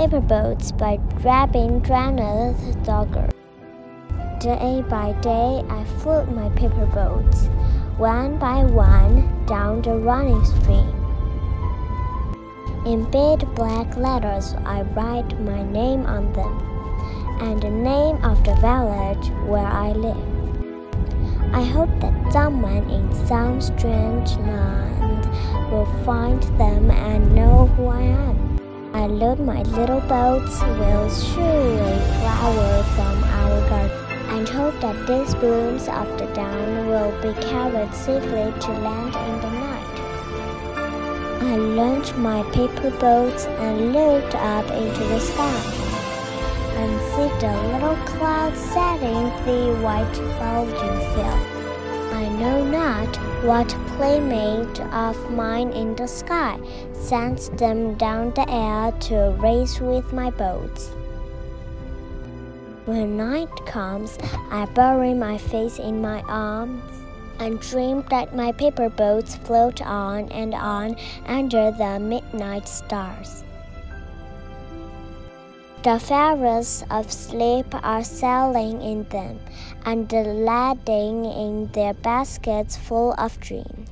paper boats by Rabindranath Tagore. Day by day, I float my paper boats, one by one, down the running stream. In big black letters, I write my name on them and the name of the village where I live. I hope that someone in some strange land will find them and know who I am. I load my little boats will shiuli flower from our garden and hope that these blooms of the dawn will be carried safely to land in the night. I launched my paper boats and looked up into the sky and see the little clouds setting the white bulging field. I know not what playmate of mine in the sky sends them down the air to race with my boats. When night comes, I bury my face in my arms and dream that my paper boats float on and on under the midnight stars. The fairies of sleep are sailing in them, and laden in their baskets full of dreams.